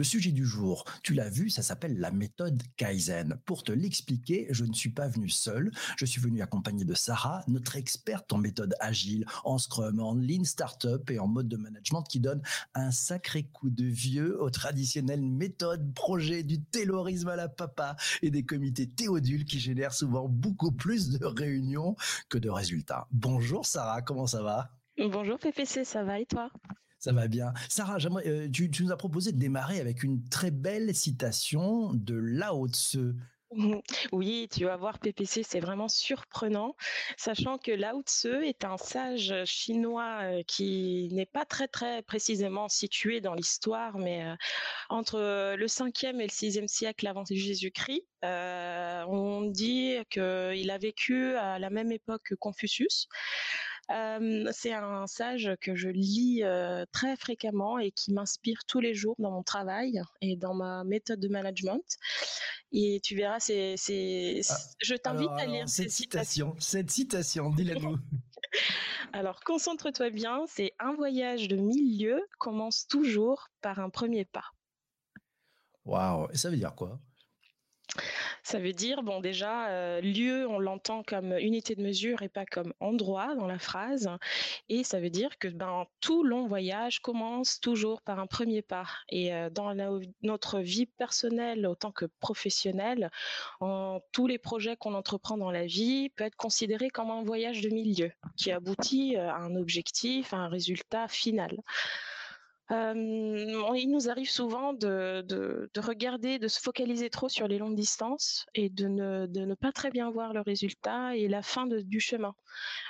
Le sujet du jour, tu l'as vu, ça s'appelle la méthode Kaizen. Pour te l'expliquer, je ne suis pas venu seul. Je suis venu accompagné de Sarah, notre experte en méthode agile, en Scrum, en Lean Startup et en mode de management qui donne un sacré coup de vieux aux traditionnelles méthodes, projets du taylorisme à la papa et des comités théodules qui génèrent souvent beaucoup plus de réunions que de résultats. Bonjour Sarah, comment ça va? Bonjour PPC, ça va et toi? Ça va bien. Sarah, euh, tu, nous as proposé de démarrer avec une très belle citation de Lao Tse. Oui, tu vas voir, PPC, c'est vraiment surprenant, sachant que Lao Tse est un sage chinois euh, qui n'est pas très très précisément situé dans l'histoire, mais euh, entre le 5e et le 6e siècle avant Jésus-Christ. on dit qu'il a vécu à la même époque que Confucius. C'est un sage que je lis très fréquemment et qui m'inspire tous les jours dans mon travail et dans ma méthode de management. Et tu verras, c'est, ah, je t'invite à lire cette citation. Cette citation, dis-la nous. alors, concentre-toi bien. C'est un voyage de mille lieues commence toujours par un premier pas. Waouh, ça veut dire quoi? Ça veut dire, bon, déjà, euh, lieu, on l'entend comme unité de mesure et pas comme endroit dans la phrase. Et ça veut dire que ben, tout long voyage commence toujours par un premier pas. Et euh, dans notre vie personnelle autant que professionnelle, en, tous les projets qu'on entreprend dans la vie peut être considéré comme un voyage de milieu qui aboutit euh, à un objectif, à un résultat final. Euh, il nous arrive souvent de, regarder, de se focaliser trop sur les longues distances et de ne, pas très bien voir le résultat et la fin du chemin.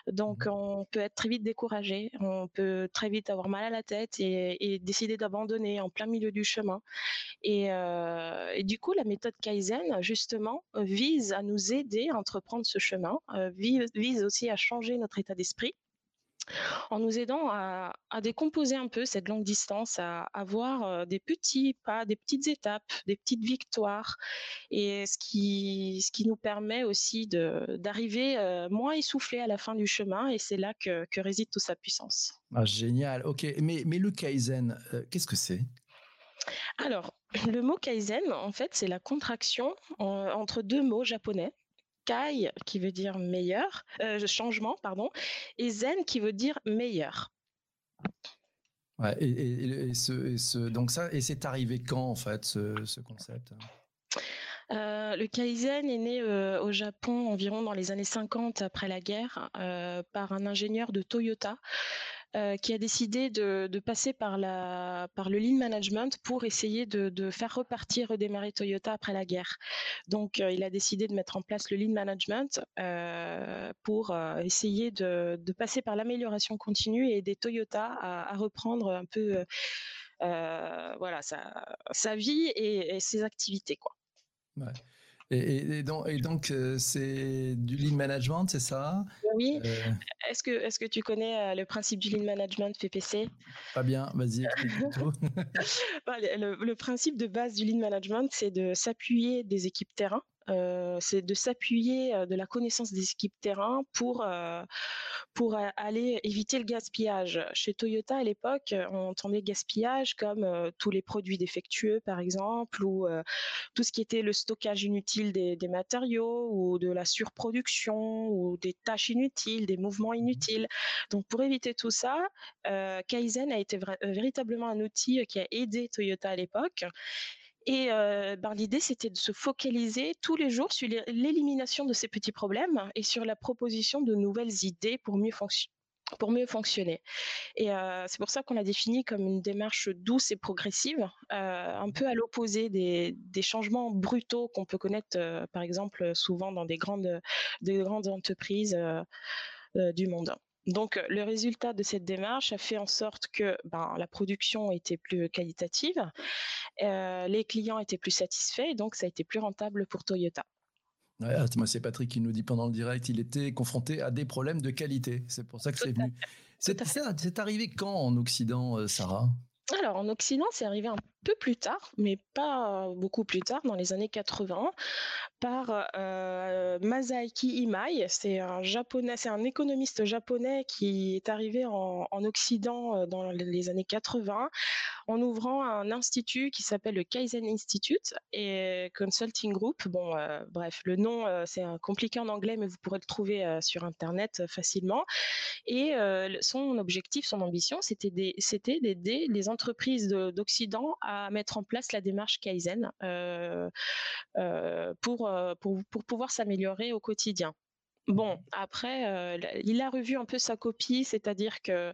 Donc, mmh. on peut être très vite découragé, on peut très vite avoir mal à la tête et, décider d'abandonner en plein milieu du chemin. Et, euh, du coup, la méthode Kaizen, justement, vise à nous aider à entreprendre ce chemin, euh, vise aussi à changer notre état d'esprit en nous aidant à, décomposer un peu cette longue distance, à avoir euh, des petits pas, des petites étapes, des petites victoires, et ce qui, ce qui nous permet aussi d'arriver euh, moins essoufflé à la fin du chemin, et c'est là que, réside toute sa puissance. Ah, génial, ok. Mais, mais le Kaizen, euh, qu'est-ce que c'est? Alors, le mot Kaizen, en fait, c'est la contraction entre deux mots japonais kai qui veut dire meilleur, euh, changement, pardon, et zen qui veut dire meilleur. Ouais, et, ce, donc ça, et c'est arrivé quand en fait ce, concept? Euh, le Kaizen est né euh, au Japon environ dans les années 50 après la guerre par un ingénieur de Toyota euh, qui a décidé de, passer par, le lean management pour essayer de, faire repartir, redémarrer Toyota après la guerre. Donc, euh, il a décidé de mettre en place le lean management euh, pour essayer de, passer par l'amélioration continue et aider Toyota à, reprendre un peu voilà, sa, vie et, ses activités. Quoi. Et, donc, euh, c'est du lean management, c'est ça? Oui. Euh, est-ce que, est que tu connais euh, le principe du lean management PPC Pas bien, vas-y. Bah, le, le, principe de base du lean management, c'est de s'appuyer des équipes terrain euh, c'est de s'appuyer euh, de la connaissance des équipes terrain pour euh, pour aller éviter le gaspillage. Chez Toyota à l'époque, on entendait gaspillage comme tous les produits défectueux par exemple ou tout ce qui était le stockage inutile des, des, matériaux ou de la surproduction ou des tâches inutiles, des mouvements inutiles. Donc pour éviter tout ça, Kaizen a été véritablement un outil qui a aidé Toyota à l'époque et ben, l'idée, c'était de se focaliser tous les jours sur l'élimination de ces petits problèmes et sur la proposition de nouvelles idées pour mieux fonctionner. Et c'est pour ça qu'on l'a défini comme une démarche douce et progressive, un peu à l'opposé des, changements brutaux qu'on peut connaître, par exemple, souvent dans des grandes, des grandes entreprises du monde. Donc, le résultat de cette démarche a fait en sorte que ben, la production était plus qualitative, euh, les clients étaient plus satisfaits, et donc ça a été plus rentable pour Toyota. Ouais, ah, moi, c'est Patrick qui nous dit pendant le direct, il était confronté à des problèmes de qualité. C'est pour ça que c'est venu. C'est arrivé quand en Occident, euh, Sarah? Alors en Occident, c'est arrivé un peu plus tard, mais pas beaucoup plus tard, dans les années 80, par euh, Masaaki Imai. C'est un japonais, c'est un économiste japonais qui est arrivé en, Occident dans les années 80 en ouvrant un institut qui s'appelle le Kaizen Institute et Consulting Group. Bon, bref, le nom c'est compliqué en anglais, mais vous pourrez le trouver sur internet facilement. Et son objectif, son ambition, c'était d'aider les entreprises d'Occident mettre en place la démarche Kaizen pour euh, pour, pouvoir s'améliorer au quotidien. Bon, mmh. après, euh, il a revu un peu sa copie, c'est-à-dire que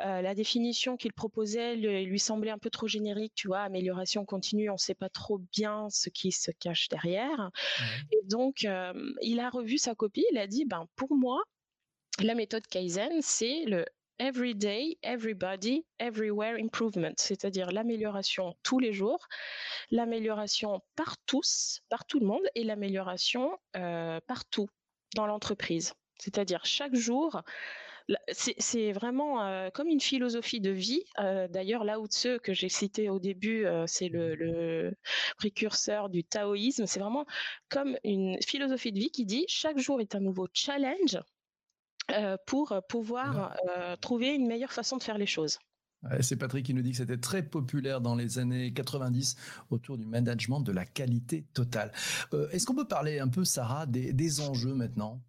euh, la définition qu'il proposait lui, semblait un peu trop générique, tu vois, amélioration continue, on ne sait pas trop bien ce qui se cache derrière. Et donc, il a revu sa copie, il a dit, ben, pour moi, la méthode Kaizen, c'est le Everyday, Everybody, Everywhere Improvement, c'est-à-dire l'amélioration tous les jours, l'amélioration par tous, par tout le monde, et l'amélioration euh, partout dans l'entreprise. C'est-à-dire chaque jour, c'est vraiment euh, comme une philosophie de vie. Euh, d'ailleurs, Lao Tzu que j'ai cité au début, c'est le, précurseur du taoïsme. C'est vraiment comme une philosophie de vie qui dit chaque jour est un nouveau challenge pour pouvoir euh, trouver une meilleure façon de faire les choses. c'est Patrick qui nous dit que c'était très populaire dans les années 90 autour du management de la qualité totale. Euh, est-ce qu'on peut parler un peu, Sarah, des, enjeux maintenant?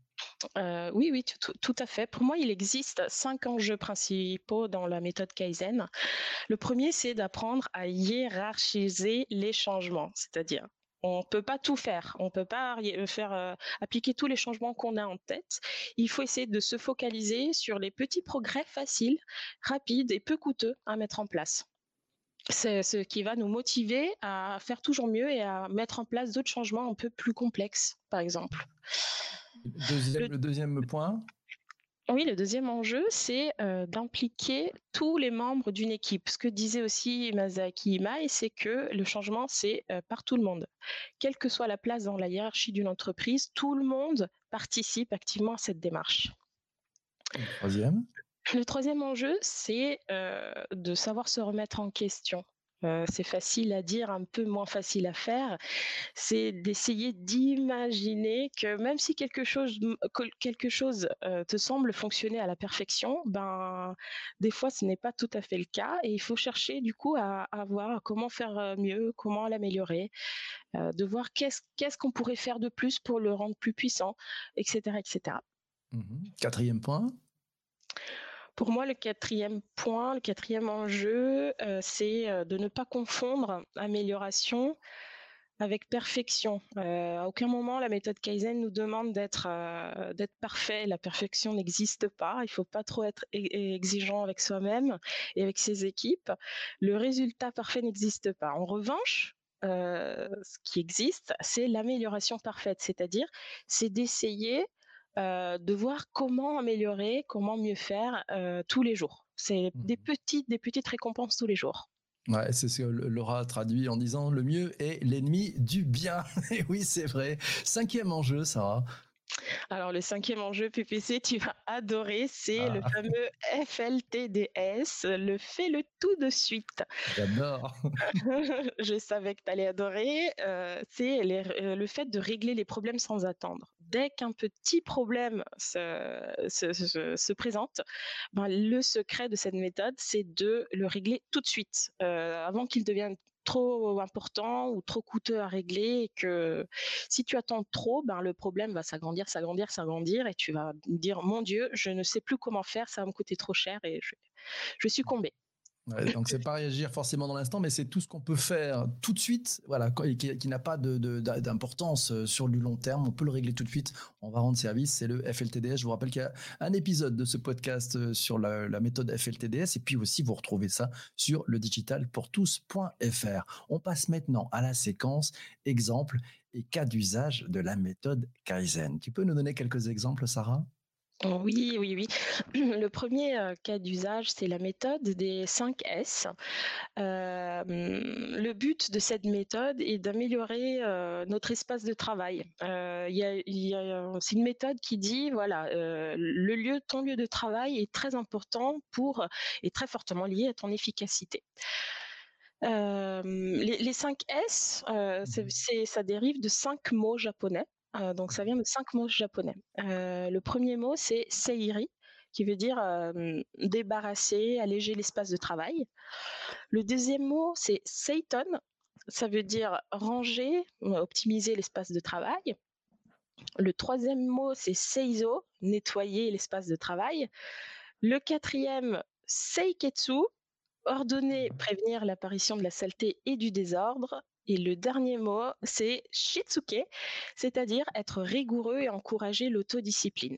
Oui, oui, tout, à fait. Pour moi, il existe cinq enjeux principaux dans la méthode Kaizen. Le premier, c'est d'apprendre à hiérarchiser les changements, c'est-à-dire on peut pas tout faire. On peut pas euh, faire euh, appliquer tous les changements qu'on a en tête. Il faut essayer de se focaliser sur les petits progrès faciles, rapides et peu coûteux à mettre en place. C'est ce qui va nous motiver à faire toujours mieux et à mettre en place d'autres changements un peu plus complexes, par exemple. le deuxième point oui, le deuxième enjeu, c'est euh, d'impliquer tous les membres d'une équipe. Ce que disait aussi Masaki Imai, c'est que le changement, c'est euh, par tout le monde. Quelle que soit la place dans la hiérarchie d'une entreprise, tout le monde participe activement à cette démarche. Le troisième? Le troisième enjeu, c'est euh, de savoir se remettre en question. C'est facile à dire, un peu moins facile à faire, c'est d'essayer d'imaginer que même si quelque chose, quelque chose te semble fonctionner à la perfection, ben des fois ce n'est pas tout à fait le cas et il faut chercher du coup à, voir comment faire mieux, comment l'améliorer, de voir qu'est-ce qu'on pourrait faire de plus pour le rendre plus puissant, etc., etc. Mmh Quatrième point? Pour moi, le quatrième point, le quatrième enjeu, euh, c'est euh, de ne pas confondre amélioration avec perfection. Euh, à aucun moment, la méthode Kaizen nous demande d'être parfait. La perfection n'existe pas. Il ne faut pas trop être exigeant avec soi-même et avec ses équipes. Le résultat parfait n'existe pas. En revanche, ce qui existe, c'est l'amélioration parfaite, c'est-à-dire c'est d'essayer de voir comment améliorer, comment mieux faire euh, tous les jours. C'est des mmh. petites, des petites récompenses tous les jours. Ouais, c'est ce que Laura a traduit en disant le mieux est l'ennemi du bien. Et oui, c'est vrai. Cinquième enjeu, Sarah. Alors le cinquième enjeu PPC, tu vas adorer, c'est le ah. fameux FLTDS, le fais le tout de suite. J'adore. Je savais que tu allais adorer. Euh, c'est le fait de régler les problèmes sans attendre dès qu'un petit problème se, présente, ben, le secret de cette méthode, c'est de le régler tout de suite, euh, avant qu'il devienne trop important ou trop coûteux à régler et que si tu attends trop, ben le problème va s'agrandir, s'agrandir, s'agrandir et tu vas dire mon Dieu, je ne sais plus comment faire, ça va me coûter trop cher et je, je suis combée donc c'est pas réagir forcément dans l'instant, mais c'est tout ce qu'on peut faire tout de suite, voilà, qui, n'a pas d'importance euh, sur du long terme. On peut le régler tout de suite. On va rendre service. C'est le FLTDS. Je vous rappelle qu'il y a un épisode de ce podcast euh, sur la, méthode FLTDS, et puis aussi vous retrouvez ça sur le digitalpourtous.fr. On passe maintenant à la séquence exemple et cas d'usage de la méthode Kaizen. Tu peux nous donner quelques exemples, Sarah? Oui, oui, oui. Le premier euh, cas d'usage, c'est la méthode des 5 S. Euh, le but de cette méthode est d'améliorer euh, notre espace de travail. c'est une méthode qui dit, voilà, le lieu, ton lieu de travail est très important pour, est très fortement lié à ton efficacité. les, 5 S, mmh c'est, ça dérive de cinq mots japonais. Donc ça vient de cinq mots japonais. le premier mot c'est seiri, qui veut dire débarrasser, alléger l'espace de travail. Le deuxième mot c'est seiton, ça veut dire ranger, optimiser l'espace de travail. Le troisième mot c'est seizo, nettoyer l'espace de travail. Le quatrième, seiketsu, ordonner, prévenir l'apparition de la saleté et du désordre. Et le dernier mot, c'est shitsuke, c'est-à-dire être rigoureux et encourager l'autodiscipline.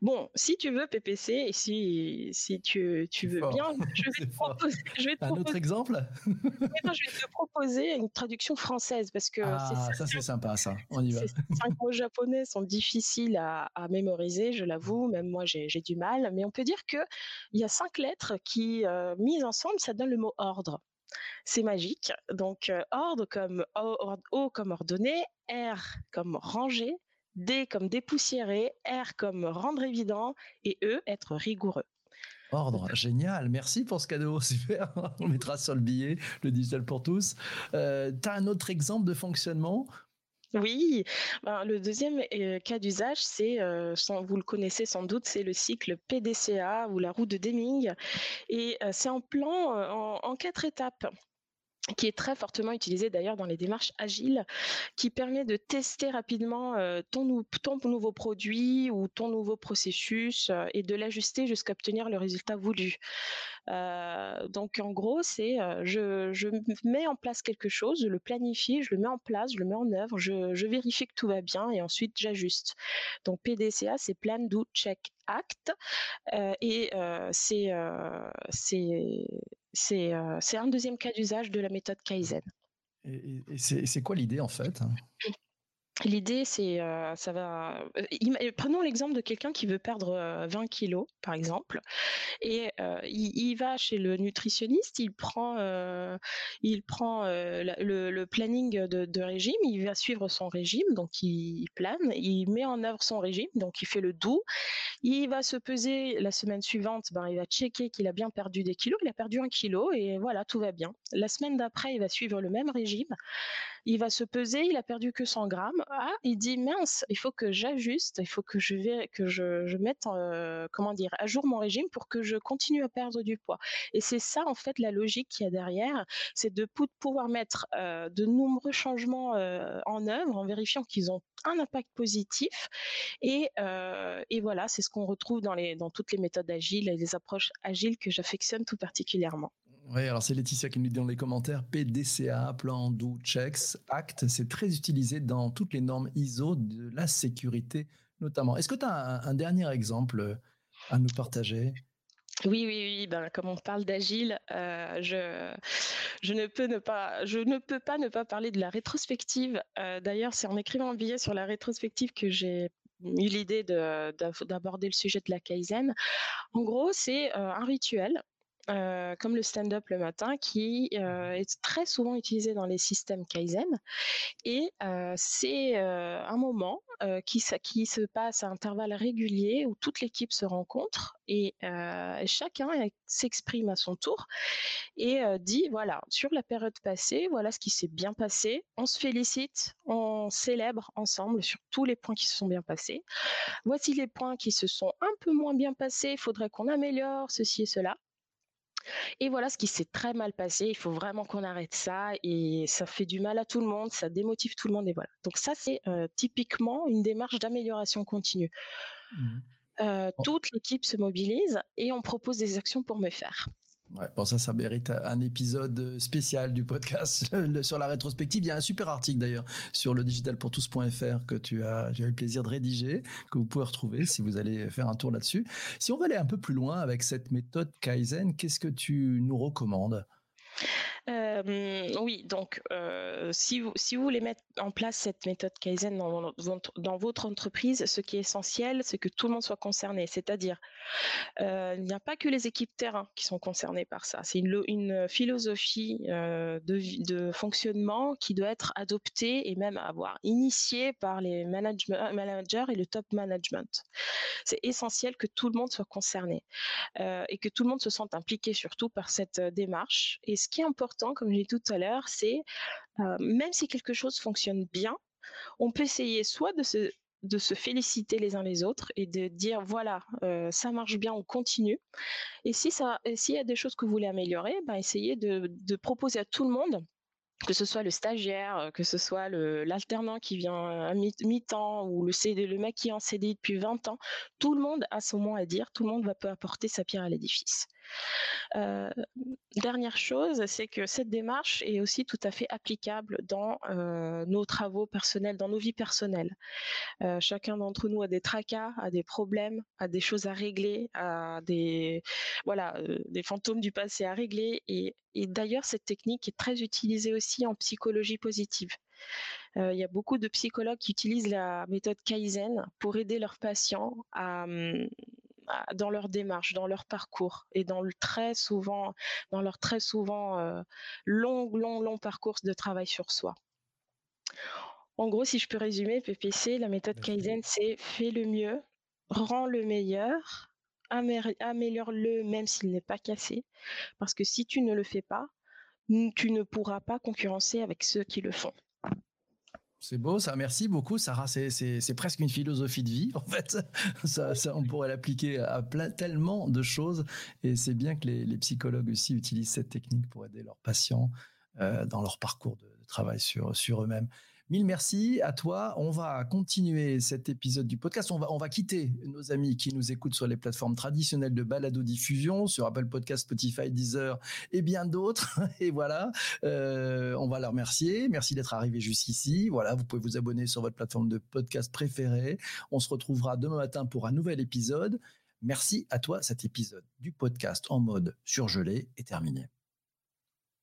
Bon, si tu veux PPC et si, si tu, tu veux bien, je vais, te proposer, Un autre exemple? Je vais te proposer une traduction française parce que ah, ça c'est sympa ça. On y va. Ces cinq mots japonais sont difficiles à, à mémoriser, je l'avoue, même moi j'ai du mal, mais on peut dire que il y a cinq lettres qui, euh, mises ensemble, ça donne le mot ordre c'est magique. Donc euh, ordre comme o, comme ordonné, R comme ranger, D comme dépoussiérer, R comme rendre évident et E être rigoureux. Ordre, génial, merci pour ce cadeau, super. On mettra sur le billet, le digital pour tous. Euh, tu as un autre exemple de fonctionnement oui, ben, le deuxième euh, cas d'usage, c'est, euh, vous le connaissez sans doute, c'est le cycle PDCA ou la roue de Deming. Et c'est en plan en, quatre étapes qui est très fortement utilisé d'ailleurs dans les démarches agiles, qui permet de tester rapidement euh, ton, nouveau produit ou ton nouveau processus euh, et de l'ajuster jusqu'à obtenir le résultat voulu. Euh, donc en gros, c'est je, mets en place quelque chose, je le planifie, je le mets en place, je le mets en œuvre, je, vérifie que tout va bien et ensuite j'ajuste. Donc PDCA, c'est Plan, Do, Check, Act. et euh, c'est un deuxième cas d'usage de la méthode Kaizen. Et, c'est quoi l'idée en fait? L'idée, c'est, euh, ça va. Euh, prenons l'exemple de quelqu'un qui veut perdre 20 kilos, par exemple, et il, va chez le nutritionniste, il prend, il prend le, planning de, régime, il va suivre son régime, donc il, plane, il met en œuvre son régime, donc il fait le doux, il va se peser la semaine suivante, ben, il va checker qu'il a bien perdu des kilos, il a perdu un kilo, et voilà, tout va bien. La semaine d'après, il va suivre le même régime il va se peser, il a perdu que 100 grammes. Ah, il dit mince, il faut que j'ajuste, il faut que je vais, que je, mette, euh, comment dire, à jour mon régime pour que je continue à perdre du poids. Et c'est ça en fait la logique qu'il y a derrière, c'est de pouvoir mettre euh, de nombreux changements euh, en œuvre en vérifiant qu'ils ont un impact positif. Et, et voilà, c'est ce qu'on retrouve dans, les, dans toutes les méthodes agiles et les approches agiles que j'affectionne tout particulièrement. Oui, alors c'est Laetitia qui nous dit dans les commentaires PDCA, plan do checks, act, c'est très utilisé dans toutes les normes ISO de la sécurité notamment. Est-ce que tu as un, dernier exemple à nous partager? Oui, oui, oui. Ben, comme on parle d'agile, euh, je, je, ne peux ne pas, je ne peux pas ne pas parler de la rétrospective. Euh, d'ailleurs, c'est en écrivant un billet sur la rétrospective que j'ai eu l'idée d'aborder le sujet de la Kaizen. En gros, c'est euh, un rituel euh, comme le stand-up le matin, qui euh, est très souvent utilisé dans les systèmes Kaizen. Et euh, c'est un moment qui, qui, se passe à intervalles réguliers où toute l'équipe se rencontre et chacun s'exprime à son tour et dit, voilà, sur la période passée, voilà ce qui s'est bien passé, on se félicite, on célèbre ensemble sur tous les points qui se sont bien passés. Voici les points qui se sont un peu moins bien passés, il faudrait qu'on améliore ceci et cela. Et voilà ce qui s'est très mal passé. Il faut vraiment qu'on arrête ça et ça fait du mal à tout le monde, ça démotive tout le monde et voilà. Donc ça c'est euh, typiquement une démarche d'amélioration continue. Mmh. Euh, toute l'équipe se mobilise et on propose des actions pour me faire. Ouais, bon, ça, ça mérite un épisode spécial du podcast sur la rétrospective. Il y a un super article d'ailleurs sur le digitalpourtous.fr que tu as, eu le plaisir de rédiger, que vous pouvez retrouver si vous allez faire un tour là-dessus. Si on va aller un peu plus loin avec cette méthode Kaizen, qu'est-ce que tu nous recommandes? Oui, donc si, vous, si vous voulez mettre en place cette méthode Kaizen dans, dans votre entreprise, ce qui est essentiel, c'est que tout le monde soit concerné. C'est-à-dire, il n'y a pas que les équipes terrain qui sont concernées par ça. C'est une, une, philosophie de, de, fonctionnement qui doit être adoptée et même avoir initiée par les managers et le top management. C'est essentiel que tout le monde soit concerné et que tout le monde se sente impliqué surtout par cette démarche. Et ce qui est important comme j'ai dit tout à l'heure, c'est même si quelque chose fonctionne bien, on peut essayer soit de se de se féliciter les uns les autres et de dire voilà ça marche bien on continue. Et si ça s'il y a des choses que vous voulez améliorer ben essayez de, de proposer à tout le monde que ce soit le stagiaire, que ce soit l'alternant qui vient à mi-temps ou le, CD, le mec qui est en CDI depuis 20 ans, tout le monde a son mot à dire, tout le monde va peut apporter sa pierre à l'édifice. Euh, dernière chose, c'est que cette démarche est aussi tout à fait applicable dans euh, nos travaux personnels, dans nos vies personnelles. Euh, chacun d'entre nous a des tracas, a des problèmes, a des choses à régler, a des voilà, des fantômes du passé à régler. Et, et d'ailleurs, cette technique est très utilisée aussi en psychologie positive. Il y a beaucoup de psychologues qui utilisent la méthode Kaizen pour aider leurs patients à, hum, dans leur démarche, dans leur parcours et dans le très souvent, dans leur très souvent euh, long, long, long parcours de travail sur soi. En gros, si je peux résumer, PPC, la méthode Kaizen, c'est fais le mieux, rends le meilleur, améliore-le même s'il n'est pas cassé, parce que si tu ne le fais pas, tu ne pourras pas concurrencer avec ceux qui le font. C'est beau, ça. Merci beaucoup, Sarah. C'est presque une philosophie de vie, en fait. Ça, on pourrait l'appliquer à plein, tellement de choses. Et c'est bien que les, psychologues aussi utilisent cette technique pour aider leurs patients euh, dans leur parcours de, travail sur, sur eux-mêmes. Mille merci à toi. On va continuer cet épisode du podcast. On va, quitter nos amis qui nous écoutent sur les plateformes traditionnelles de balado diffusion, sur Apple Podcast, Spotify, Deezer et bien d'autres. Et voilà, euh, on va leur remercier. Merci d'être arrivé jusqu'ici. Voilà, vous pouvez vous abonner sur votre plateforme de podcast préférée. On se retrouvera demain matin pour un nouvel épisode. Merci à toi. Cet épisode du podcast en mode surgelé est terminé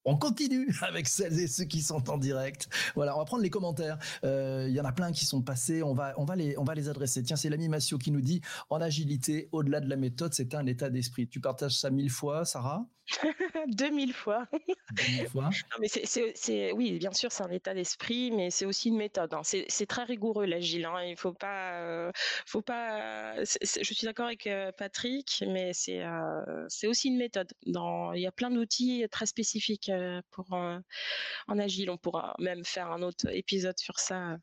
on continue avec celles et ceux qui sont en direct. Voilà, on va prendre les commentaires. Euh, il y en a plein qui sont passés. On va, on va les, on va les adresser. Tiens, c'est l'ami Massio qui nous dit en agilité, au-delà de la méthode, c'est un état d'esprit. Tu partages ça mille fois, Sarah 2000 fois. 2000 fois. mais c'est, oui, bien sûr, c'est un état d'esprit, mais c'est aussi une méthode. Hein. C'est, très rigoureux l'agile. Hein. Il faut pas, euh, faut pas. je suis d'accord avec euh, Patrick, mais c'est, c'est aussi une méthode. Dans, il y a plein d'outils très spécifiques pour en agile. On pourra même faire un autre épisode sur ça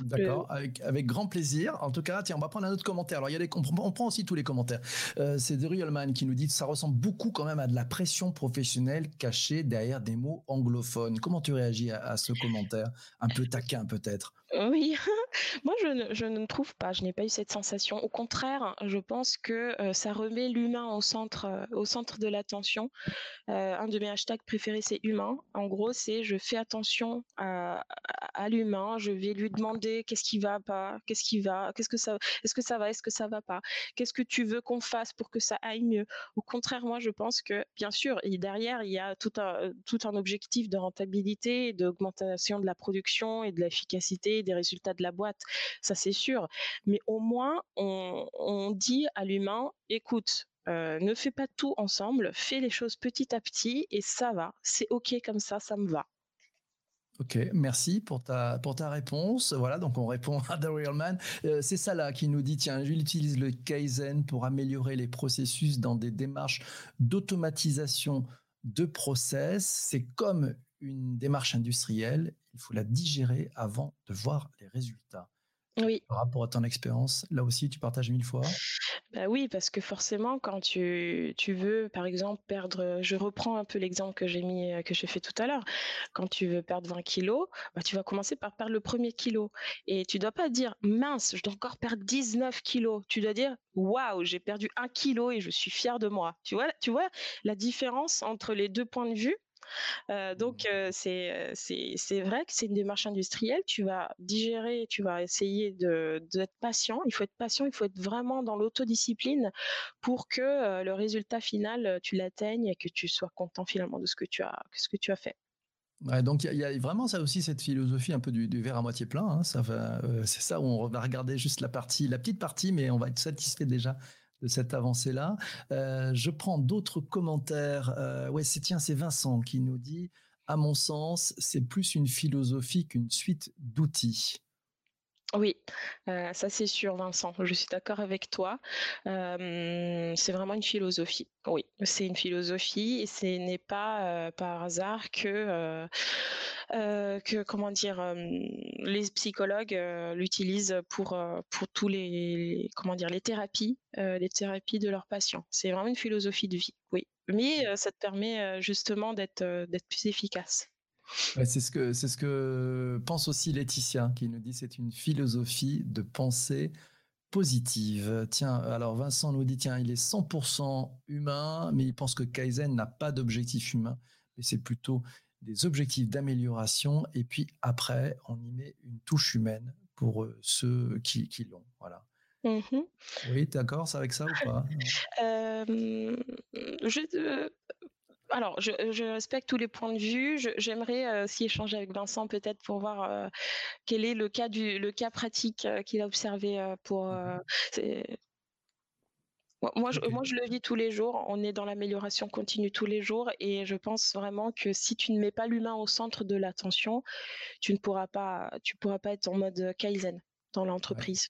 D'accord, avec, grand plaisir. En tout cas, tiens, on va prendre un autre commentaire. Alors, il y a on, prend aussi tous les commentaires. Euh, c'est The Realman qui nous dit que ça ressemble beaucoup quand même à de la pression professionnelle cachée derrière des mots anglophones. Comment tu réagis à ce commentaire? Un peu taquin peut-être oui, moi je ne, trouve pas, je n'ai pas eu cette sensation. Au contraire, je pense que ça remet l'humain au centre, au centre de l'attention. Un de mes hashtags préférés, c'est humain. En gros, c'est je fais attention à, l'humain, je vais lui demander qu'est-ce qui va pas, qu'est-ce qui va, qu'est-ce que ça, est-ce que ça va, est-ce que ça va pas, qu'est-ce que tu veux qu'on fasse pour que ça aille mieux. Au contraire, moi je pense que, bien sûr, derrière, il y a tout un objectif de rentabilité, d'augmentation de la production et de l'efficacité des résultats de la boîte, ça c'est sûr. Mais au moins, on, dit à l'humain, écoute, euh, ne fais pas tout ensemble, fais les choses petit à petit et ça va, c'est ok comme ça, ça me va. Ok, merci pour ta, pour ta réponse. Voilà, donc on répond à The Real Man. Euh, c'est ça là qui nous dit, tiens, j'utilise le Kaizen pour améliorer les processus dans des démarches d'automatisation de process. C'est comme une démarche industrielle il faut la digérer avant de voir les résultats. Oui. Par rapport à ton expérience, là aussi, tu partages mille fois? Bah Oui, parce que forcément, quand tu, tu, veux, par exemple, perdre, je reprends un peu l'exemple que j'ai mis, que j'ai fait tout à l'heure. Quand tu veux perdre 20 kilos, bah, tu vas commencer par perdre le premier kilo. Et tu dois pas dire, mince, je dois encore perdre 19 kilos. Tu dois dire, waouh, j'ai perdu un kilo et je suis fier de moi. Tu vois, tu vois la différence entre les deux points de vue? Donc c'est c'est vrai que c'est une démarche industrielle. Tu vas digérer, tu vas essayer d'être patient. Il faut être patient, il faut être vraiment dans l'autodiscipline pour que le résultat final tu l'atteignes et que tu sois content finalement de ce que tu as ce que tu as fait. donc il y, a vraiment ça aussi cette philosophie un peu du, verre à moitié plein. Hein. ça c'est ça où on va regarder juste la partie, la petite partie, mais on va être satisfait déjà de cette avancée-là. Euh, je prends d'autres commentaires. Euh, ouais, c'est tiens, c'est Vincent qui nous dit, à mon sens, c'est plus une philosophie qu'une suite d'outils. Oui, heu, ça c'est sûr Vincent, je suis d'accord avec toi. C'est vraiment une philosophie. Oui, c'est une philosophie et ce n'est pas, par hasard que, que comment dire? Hem, les psychologues, heu, l'utilisent pour, pour tous les comment dire? Les thérapies, les thérapies de leurs patients. C'est vraiment une philosophie de vie, oui. Mais, heu, ça te permet, justement d'être, d'être plus efficace. Ouais, c'est ce que c'est ce que pense aussi Laetitia, qui nous dit: «C'est une philosophie de pensée positive». Tiens, alors Vincent nous dit: «Tiens, il est 100 humain, mais il pense que Kaizen n'a pas d'objectif humain, mais c'est plutôt des objectifs d'amélioration et puis après, on y met une touche humaine pour, heu, ceux qui qui l'ont». Voilà. Mmh mh. Oui, tu es d'accord avec ça ou pas? Hem, je alors je je respecte tous les points de vue. J'aimerais, heu, aussi échanger avec Vincent peut-être pour voir, quel est le cas du le cas pratique, qu'il a observé, pour, Mmh c'est moi je moi je le vis tous les jours. On est dans l'amélioration continue tous les jours et je pense vraiment que si tu ne mets pas l'humain au centre de l'attention, tu ne pourras pas tu pourras pas être en mode, kaizen dans l'entreprise.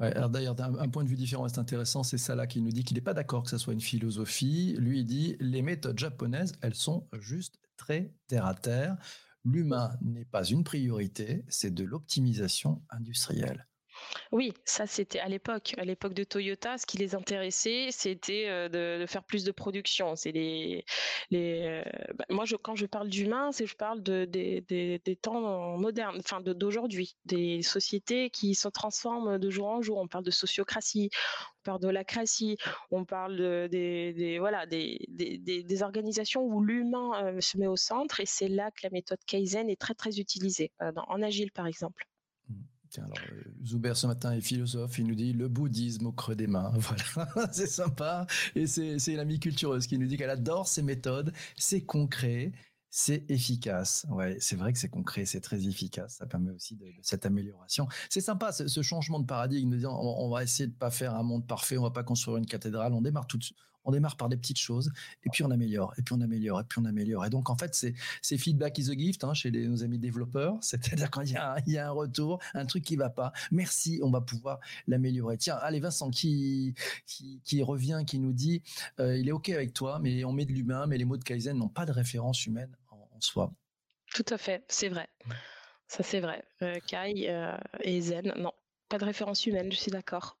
Ouais, d'ailleurs, un, un point de vue différent est intéressant, c'est Salah qui nous dit qu'il n'est pas d'accord que ça soit une philosophie. Lui, il dit les méthodes japonaises, elles sont juste très terre à terre. L'humain n'est pas une priorité, c'est de l'optimisation industrielle. Oui, ça c'était à l'époque. À l'époque de Toyota, ce qui les intéressait, c'était, heu, de faire plus de production. C'est les les, heu, bah, moi quand je parle d'humain, c'est je parle de des temps modernes, enfin d'aujourd'hui, des sociétés qui se transforment de jour en jour. On parle de sociocratie, on parle d'holacratie, on parle de des des voilà, des des organisations où l'humain, heu, se met au centre et c'est là que la méthode Kaizen est très, très utilisée, en agile par exemple. Alors, euh, Zuber ce matin est philosophe, il nous dit le bouddhisme au creux des mains. Voilà, c'est sympa. Et c'est l'amie cultureuse qui nous dit qu'elle adore ces méthodes, c'est concret, c'est efficace. Ouais, c'est vrai que c'est concret, c'est très efficace. Ça permet aussi de, cette amélioration. C'est sympa ce, changement de paradigme, on, on, va essayer de pas faire un monde parfait, on va pas construire une cathédrale. On démarre tout de suite on démarre par des petites choses et puis on améliore et puis on améliore et puis on améliore. Et donc en fait c'est feedback is a gift hein, chez nos amis développeurs, c'est-à-dire quand il y, a, un retour, un truc qui va pas, merci, on va pouvoir l'améliorer. Tiens, allez Vincent qui qui, revient, qui nous dit euh, il est ok avec toi, mais on met de l'humain, mais les mots de Kaizen n'ont pas de référence humaine en, soi. Tout à fait, c'est vrai. Ça c'est vrai. Euh, euh, et Zen, non, pas de référence humaine, je suis d'accord.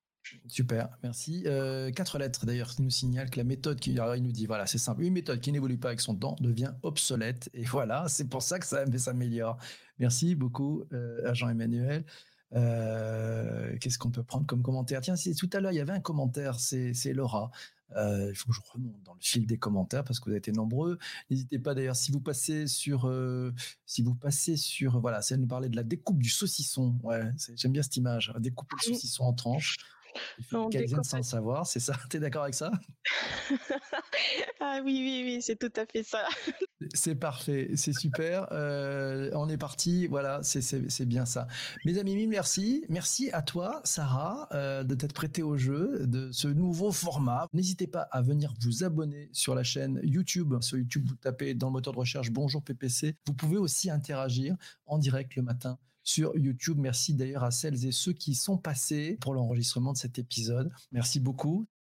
Super, merci. Euh, quatre lettres d'ailleurs qui nous signalent que la méthode qui alors, il nous dit voilà c'est simple une méthode qui n'évolue pas avec son temps devient obsolète et voilà c'est pour ça que ça s'améliore. Merci beaucoup euh, à Jean-Emmanuel. Euh, Qu'est-ce qu'on peut prendre comme commentaire? Tiens, si tout à l'heure il y avait un commentaire, c'est Laura. Euh, il faut que je remonte dans le fil des commentaires parce que vous avez été nombreux. N'hésitez pas d'ailleurs si vous passez sur, si vous passez sur, voilà, c'est nous parler de la découpe du saucisson. Ouais, j'aime bien cette image, découper le saucisson en tranches. Il fait du Kaizen sans le savoir, c'est ça? Tu es d'accord avec ça? Ah oui, oui, oui, c'est tout à fait ça. C'est parfait, c'est super. Euh, on est parti, voilà, c'est bien ça. Mes amis, merci. Merci à toi, Sarah, euh, de t'être prêtée au jeu de ce nouveau format. N'hésitez pas à venir vous abonner sur la chaîne YouTube. Sur YouTube, vous tapez dans le moteur de recherche Bonjour PPC. Vous pouvez aussi interagir en direct le matin sur YouTube. Merci d'ailleurs à celles et ceux qui sont passés pour l'enregistrement de cet épisode. Merci beaucoup.